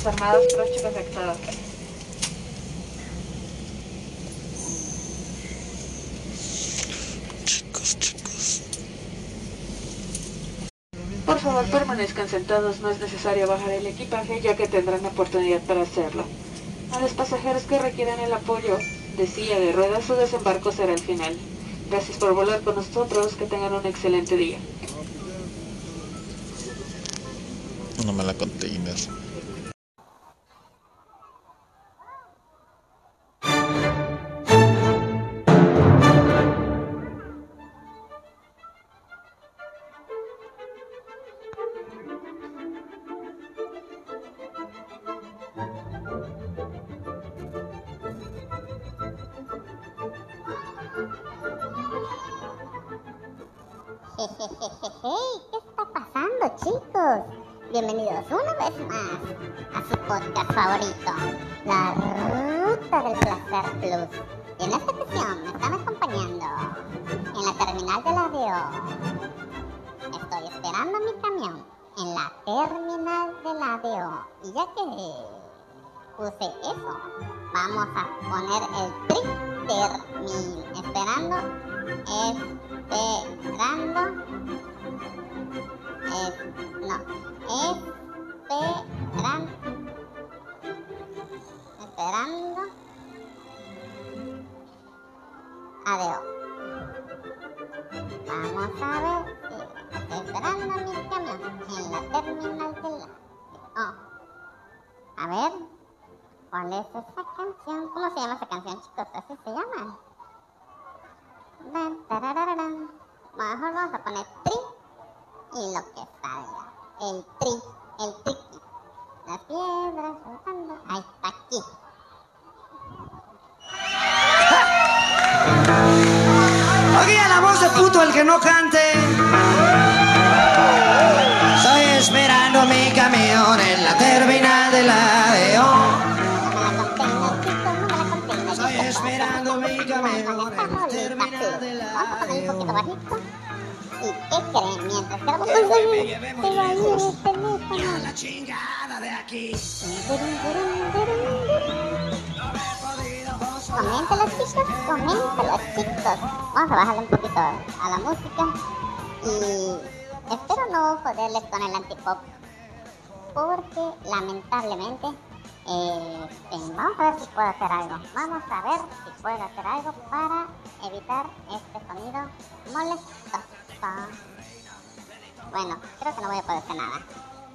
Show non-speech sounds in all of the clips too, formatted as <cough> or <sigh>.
fuerzas armadas, tres chicos afectados. Chicos, chicos. Por favor, permanezcan sentados, no es necesario bajar el equipaje ya que tendrán oportunidad para hacerlo. A los pasajeros que requieran el apoyo de silla de ruedas, su desembarco será el final. Gracias por volar con nosotros, que tengan un excelente día. No me la container. Bienvenidos una vez más a su podcast favorito, La Ruta del Placer Plus. Y en esta ocasión me están acompañando en la terminal del avión. Estoy esperando mi camión en la terminal del avión. Y ya que puse eso, vamos a poner el trick termin. Esperando, esperando, es, no, esperando, esperando, adiós. Vamos a ver estoy esperando mi camión en la terminal del avión. Oh. A ver, ¿cuál es esa canción? ¿Cómo se llama esa canción, chicos? Así se llama. Mejor vamos a poner tri y lo que salga. El tri, el tri. Las piedras flotando. Ahí está aquí. Aquí a la voz de puto el que no cante. Estoy esperando mi camión en la terminal de la conté. Estoy esperando mi camión en la terminal de la sí. Bajito. ¿Y qué creen? Mientras grabo ir lejos. el teléfono. Y a la chingada de aquí. Coméntalo chicos, coméntalo chicos. Vamos a bajarle un poquito a la música y espero no joderles con el antipop porque lamentablemente eh, este, vamos a ver si puedo hacer algo. Vamos a ver si puedo hacer algo para evitar este sonido molesto. Bueno, creo que no voy a poder hacer nada.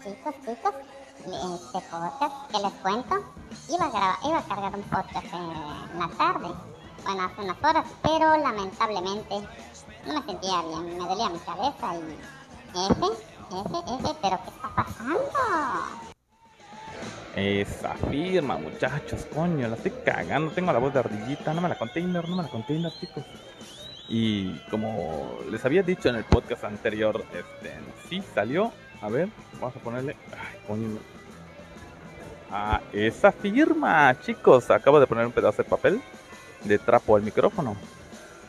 Chicos, chicos, este podcast que les cuento, iba a, grabar, iba a cargar un podcast en la tarde, bueno, hace unas horas, pero lamentablemente no me sentía bien, me dolía mi cabeza y ese, ese, ese, pero ¿qué está pasando? Esa firma, muchachos, coño, la estoy cagando. Tengo la voz de ardillita, no me la container, no me la container, chicos. Y como les había dicho en el podcast anterior, este, sí salió. A ver, vamos a ponerle. Ay, coño. A esa firma, chicos. Acabo de poner un pedazo de papel de trapo al micrófono.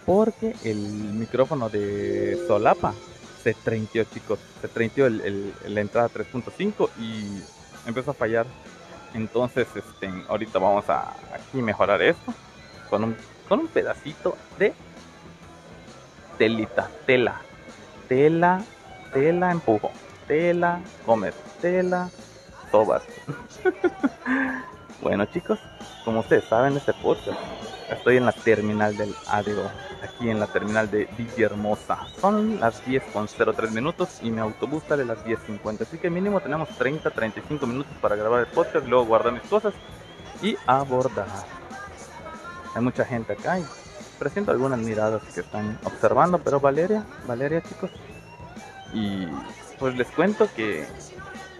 Porque el micrófono de Solapa se treintió, chicos. Se treintió el, la entrada 3.5 y empezó a fallar. Entonces, este, ahorita vamos a mejorar esto con un, con un pedacito de telita, tela, tela, tela, empujo, tela, comer, tela, sobas. <laughs> bueno, chicos, como ustedes saben, este podcast, estoy en la terminal del ADO, aquí en la terminal de Villahermosa. Son las 10 con 03 minutos y mi autobús sale a las 10.50, así que mínimo tenemos 30-35 minutos para grabar el podcast, luego guardar mis cosas y abordar. Hay mucha gente acá y presiento algunas miradas que están observando, pero Valeria, Valeria chicos, y pues les cuento que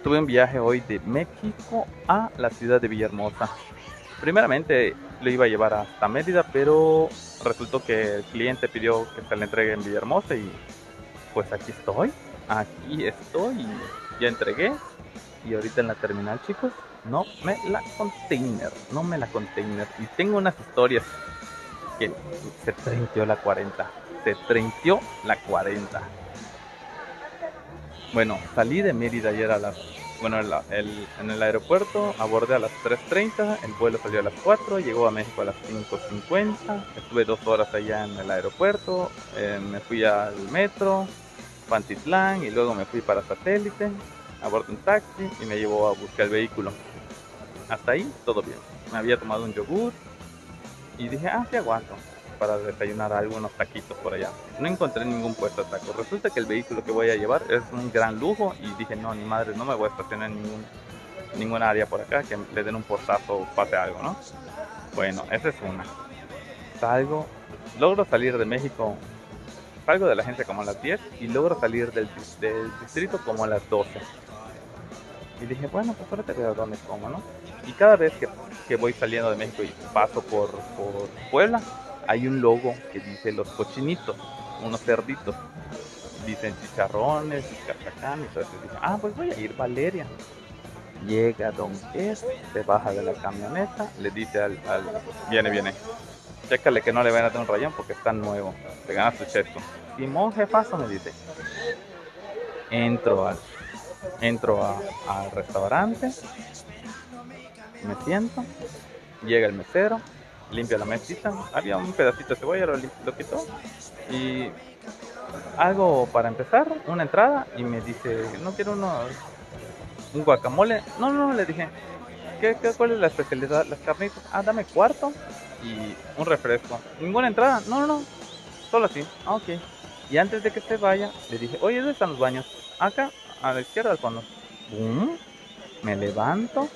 tuve un viaje hoy de México a la ciudad de Villahermosa. Primeramente lo iba a llevar hasta Mérida, pero resultó que el cliente pidió que se le entregue en Villahermosa y pues aquí estoy, aquí estoy, ya entregué. Y ahorita en la terminal chicos, no me la container, no me la container. Y tengo unas historias que se treintió la 40. Se treintió la 40. Bueno, salí de Mérida ayer a las Bueno, el- el- en el aeropuerto abordé a las 3.30, el vuelo salió a las 4, llegó a México a las 5.50, estuve dos horas allá en el aeropuerto, eh, me fui al metro, Pantitlán y luego me fui para satélite, abordé un taxi y me llevó a buscar el vehículo. Hasta ahí todo bien. Me había tomado un yogur y dije, ah, sí aguanto para desayunar algunos taquitos por allá. No encontré ningún puesto de tacos. Resulta que el vehículo que voy a llevar es un gran lujo y dije, no, ni madre, no me voy a estacionar en ningún, ningún área por acá que le den un portazo o pase algo, ¿no? Bueno, esa es una. Salgo, logro salir de México, salgo de la agencia como a las 10 y logro salir del, del distrito como a las 12. Y dije, bueno, pues ahora te veo dónde como, ¿no? Y cada vez que, que voy saliendo de México y paso por, por Puebla, hay un logo que dice los cochinitos, unos cerditos. Dicen chicharrones dije, ah, pues voy a ir Valeria. Llega Don Kes, se baja de la camioneta, le dice al, al viene, viene. Chécale que no le vayan a dar un rayón porque está nuevo. Te ganas tu cheto. Simón, jefazo, me dice. Entro al, entro al restaurante, me siento, llega el mesero, limpia la mesita, había un pedacito de cebolla, lo, lo quitó y algo para empezar, una entrada y me dice, no quiero uno, un guacamole, no, no, le dije, ¿qué, qué, cuál es la especialidad? Las carnitas, ah, dame cuarto y un refresco, ninguna entrada, no, no, no, solo así, ah, ok. Y antes de que se vaya, le dije, oye, ¿dónde están los baños? Acá, a la izquierda al fondo. Bum, Me levanto,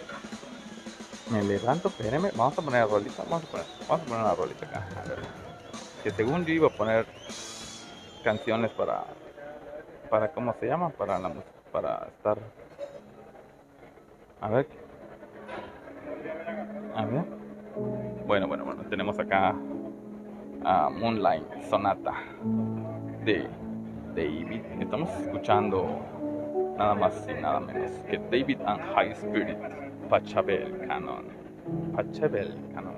me levanto, espérame, vamos a poner la rolita, vamos a poner, vamos a poner una rolita acá, a ver. Que según yo iba a poner canciones para, para, ¿cómo se llama? Para la música, para estar, a ver, a ver. Bueno, bueno, bueno, tenemos acá a Moonlight Sonata de David. Estamos escuchando nada más y nada menos que David and High Spirit, Pachabel Canon. Pachabel Canon.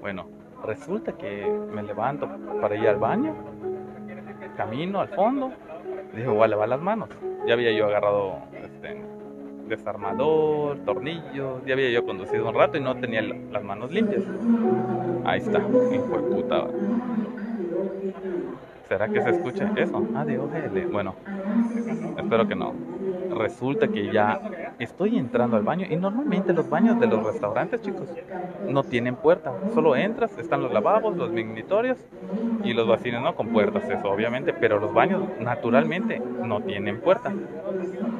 Bueno, resulta que me levanto para ir al baño, camino al fondo, dije voy a las manos. Ya había yo agarrado este, desarmador, tornillos, ya había yo conducido un rato y no tenía la- las manos limpias. Ahí está, hijo de puta. ¿Será que se escucha eso? Ah, de OGL. Bueno, espero que no. Resulta que ya estoy entrando al baño y normalmente los baños de los restaurantes, chicos, no tienen puerta. Solo entras, están los lavabos, los mignitorios y los vacines, ¿no? Con puertas, eso obviamente. Pero los baños naturalmente no tienen puerta.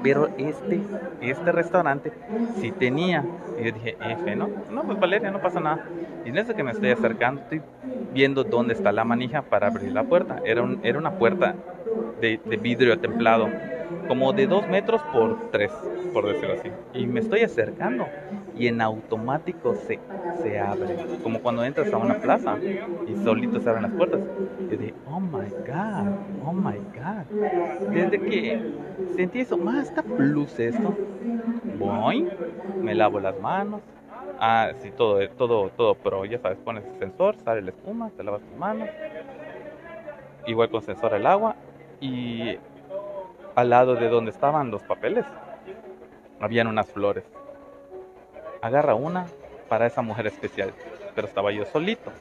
Pero este, este restaurante sí tenía. Y yo dije, F, ¿no? No, pues Valeria, no pasa nada. Y en que me estoy acercando, estoy viendo dónde está la manija para abrir la puerta. Era, un- era una puerta de vidrio templado, como de dos metros por tres, por decirlo así. Y me estoy acercando y en automático se, se abre, como cuando entras a una plaza y solito se abren las puertas. Yo dije, oh my god, oh my god. Desde que sentí eso, más está plus esto. Voy, me lavo las manos. Ah, sí, todo, todo, todo pro, ya sabes, pones el sensor, sale la espuma, te lavas tus manos. Igual con sensor el agua. Y al lado de donde estaban los papeles, habían unas flores. Agarra una para esa mujer especial, pero estaba yo solito.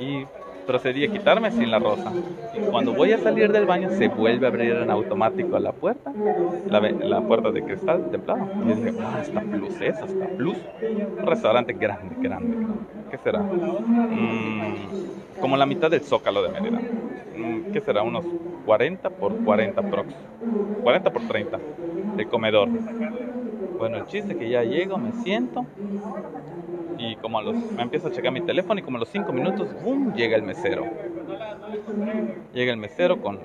Y procedí a quitarme sin la rosa. Y cuando voy a salir del baño, se vuelve a abrir en automático la puerta, la, la puerta de cristal templado. Y yo dije, ah, está plus, eso está plus. Un restaurante grande, grande, grande. ¿Qué será? Mm, como la mitad del zócalo de Mérida. Mm, ¿Qué será? Unos 40 por 40 prox. 40 por 30 de comedor. Bueno, el chiste es que ya llego, me siento y como a los me empiezo a checar mi teléfono y como a los 5 minutos, ¡bum! llega el mesero. Llega el mesero con,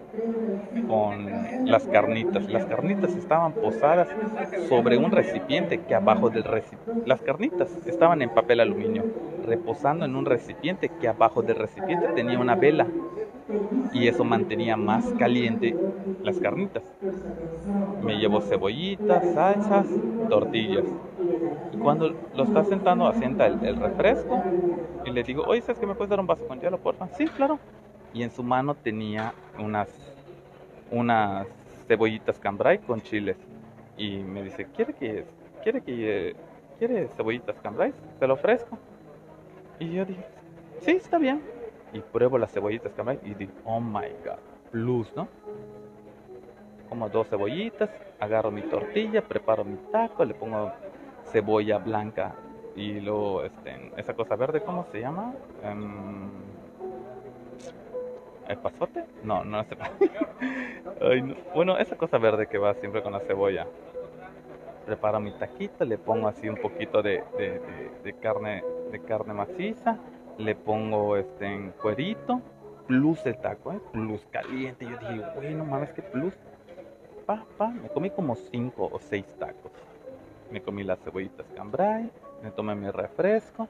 con las carnitas. Las carnitas estaban posadas sobre un recipiente que abajo del recipiente... Las carnitas estaban en papel aluminio, reposando en un recipiente que abajo del recipiente tenía una vela. Y eso mantenía más caliente las carnitas. Me llevo cebollitas, salsas, tortillas. Y cuando lo está sentando, asienta el, refresco y le digo, oye, ¿sabes que me puedes dar un vaso con hielo, porfa? Sí, claro. Y en su mano tenía unas, unas cebollitas cambray con chiles. y me dice, ¿quiere que, quiere que, quiere cebollitas cambrai? Te lo ofrezco. Y yo dije, sí, está bien. Y pruebo las cebollitas cambrai y digo, oh my god, plus, ¿no? Como dos cebollitas, agarro mi tortilla, preparo mi taco, le pongo cebolla blanca y luego este, esa cosa verde, ¿cómo se llama? Em, ¿El pasote? No, no es <laughs> Ay, no. Bueno, esa cosa verde que va siempre con la cebolla. Preparo mi taquito, le pongo así un poquito de, de, de, carne de carne maciza, le pongo este en cuerito, plus el taco, ¿eh? plus caliente. Yo dije, bueno, mames, que plus. Pa, pa, me comí como cinco o seis tacos. Me comí las cebollitas cambrai, me tomé mi refresco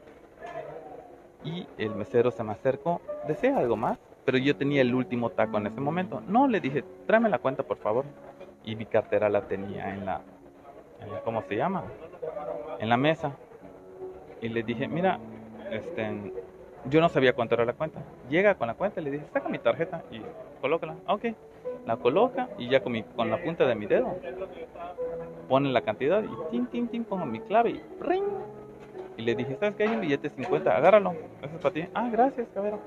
y el mesero se me acercó. ¿Desea algo más? pero yo tenía el último taco en ese momento. No, le dije, tráeme la cuenta, por favor. Y mi cartera la tenía en la, ¿cómo se llama? En la mesa. Y le dije, mira, este, yo no sabía cuánto era la cuenta. Llega con la cuenta y le dije, saca mi tarjeta y colócala. Ok, la coloca y ya con, la punta de mi dedo pone la cantidad y tin, tin, tin, pongo mi clave y ring. Y le dije, ¿sabes qué? Hay un billete de 50, agárralo. Eso es para ti. Ah, gracias, cabrón.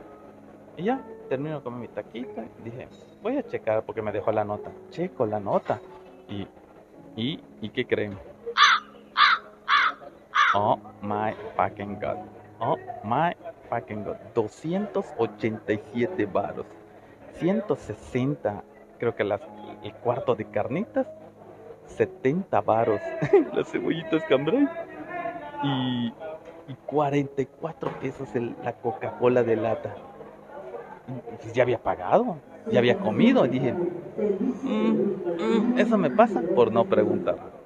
Y ya, termino con mi taquita dije, voy a checar porque me dejó la nota. Checo la nota. Y, y, ¿y qué creen? Oh my fucking god. Oh my fucking god. 287 varos. 160, creo que las, el cuarto de carnitas. 70 varos. <laughs> las cebollitas cambrai. Y, y 44 pesos el, la Coca-Cola de lata. Pues, ya había pagado, ya había comido. Y dije, mm, mm, eso me pasa por no preguntar.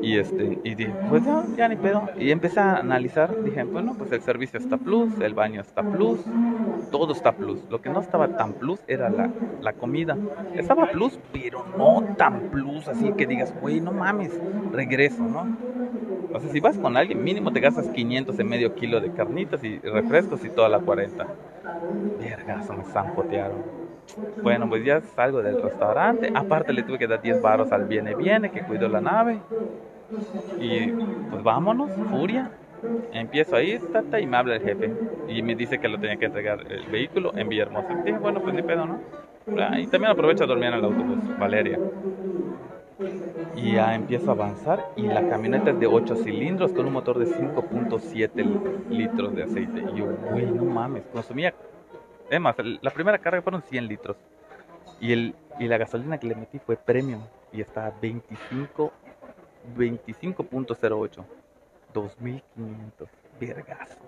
Y este, y dije, pues ya, ya ni pedo. Y empecé a analizar, dije, bueno, pues el servicio está plus, el baño está plus, todo está plus. Lo que no estaba tan plus era la, la comida. Estaba plus, pero no tan plus, así que digas, güey, no mames, regreso, ¿no? O sea, si vas con alguien, mínimo te gastas 500 en medio kilo de carnitas y refrescos y toda la 40. Vergazo, me zampotearon. Bueno, pues ya salgo del restaurante. Aparte le tuve que dar 10 baros al viene viene que cuidó la nave. Y pues vámonos, furia. Empiezo ahí, tata, y me habla el jefe. Y me dice que lo tenía que entregar el vehículo en Villahermosa. Dije, bueno, pues ni pedo, ¿no? Y también aprovecho a dormir en el autobús, Valeria. Y ya empiezo a avanzar y la camioneta es de 8 cilindros con un motor de 5.7 litros de aceite. Y yo, güey, no mames, consumía es más, la primera carga fueron 100 litros. Y, el, y la gasolina que le metí fue premium. Y está a 25, 25.08. 2500. Vergazo.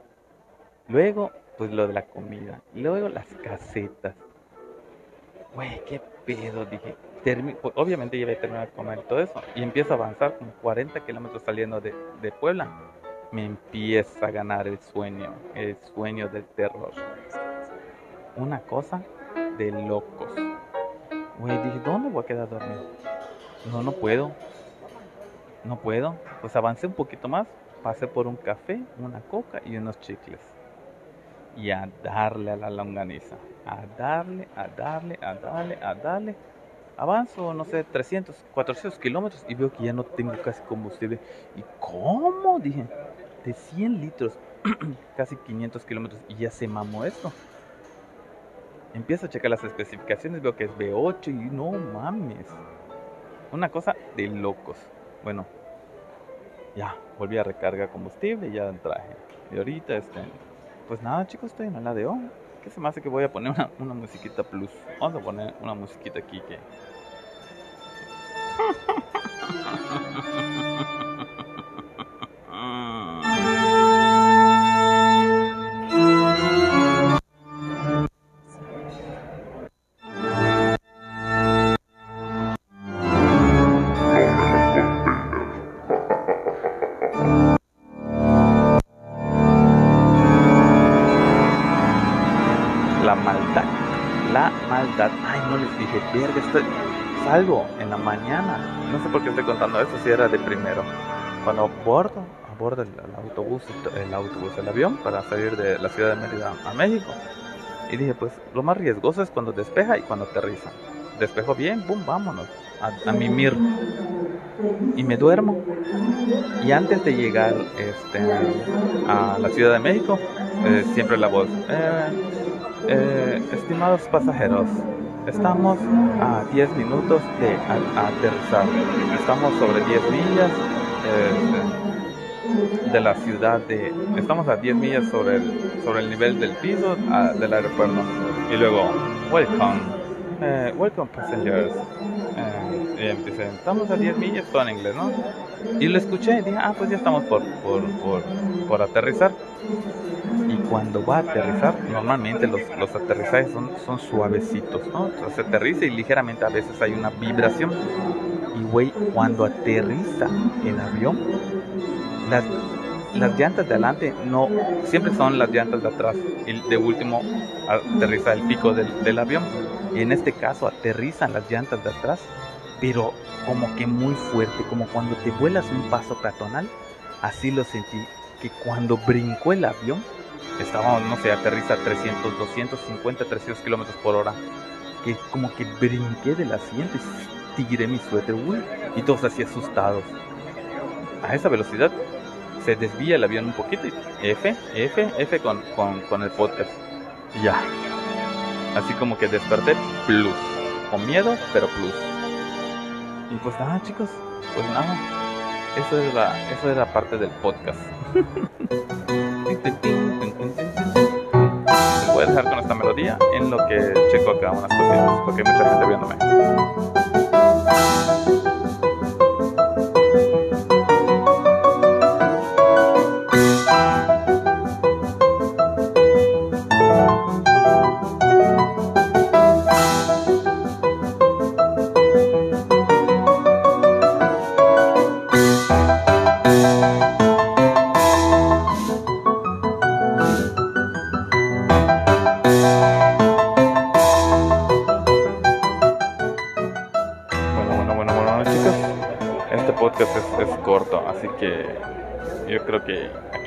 Luego, pues lo de la comida. Luego las casetas. Güey, qué pedo, dije. Pues, obviamente ya voy a terminar de comer todo eso. Y empiezo a avanzar como 40 kilómetros saliendo de, de Puebla. Me empieza a ganar el sueño. El sueño del terror una cosa de locos. Güey, dije, ¿dónde voy a quedar dormido? No, no puedo. No puedo. Pues avancé un poquito más. Pasé por un café, una coca y unos chicles. Y a darle a la longaniza. A darle, a darle, a darle, a darle. Avanzo, no sé, 300, 400 kilómetros y veo que ya no tengo casi combustible. ¿Y cómo? Dije, de 100 litros, <clears throat> casi 500 kilómetros y ya se mamó esto. Empiezo a checar las especificaciones, veo que es B8 y no mames. Una cosa de locos. Bueno, ya, volví a recargar combustible y ya traje. Y ahorita, este, pues nada chicos, estoy en la de hoy. ¿Qué se me hace que voy a poner una, una musiquita plus? Vamos a poner una musiquita aquí que... <laughs> <laughs> salgo en la mañana. No sé por qué estoy contando esto, si era de primero. Cuando abordo, abordo el, autobús, el autobús, el avión para salir de la ciudad de Mérida a México. Y dije, pues lo más riesgoso es cuando despeja y cuando aterriza. Despejo bien, boom, vámonos. a, a mimir. Y me duermo. Y antes de llegar este, a la Ciudad de México, eh, siempre la voz, eh, eh, estimados pasajeros, estamos a 10 minutos de aterrizar. Estamos sobre 10 millas este, de la ciudad de... Estamos a 10 millas sobre el, sobre el nivel del piso del aeropuerto. Y luego, welcome, eh, welcome passengers. Eh, y empecé, estamos a 10 millas, todo en inglés, ¿no? Y lo escuché y dije, ah, pues ya estamos por, por, por, por aterrizar. Cuando va a aterrizar, normalmente los, los aterrizajes son, son suavecitos, ¿no? Entonces se aterriza y ligeramente a veces hay una vibración. Y güey, cuando aterriza el avión, las, las llantas de adelante no, siempre son las llantas de atrás. Y de último aterriza el pico del, del avión. Y en este caso aterrizan las llantas de atrás, pero como que muy fuerte, como cuando te vuelas un paso peatonal. Así lo sentí, que cuando brincó el avión, estaba, no sé, aterriza a 300, 250, 300 kilómetros por hora. Que como que brinqué del asiento y tiré mi suéter, güey. Y todos así asustados. A esa velocidad se desvía el avión un poquito y F, F, F con, con, con el podcast. Ya. Así como que desperté plus. Con miedo, pero plus. Y pues nada, chicos. Pues nada. Eso era, eso era parte del podcast. <laughs> Les voy a dejar con esta melodía en lo que checo acá unas cositas, porque hay mucha gente viéndome.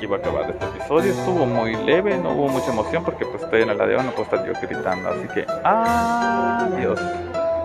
Aquí va a acabar este episodio. Estuvo muy leve, no hubo mucha emoción porque pues estoy en el avión, no puedo estar yo gritando. Así que adiós.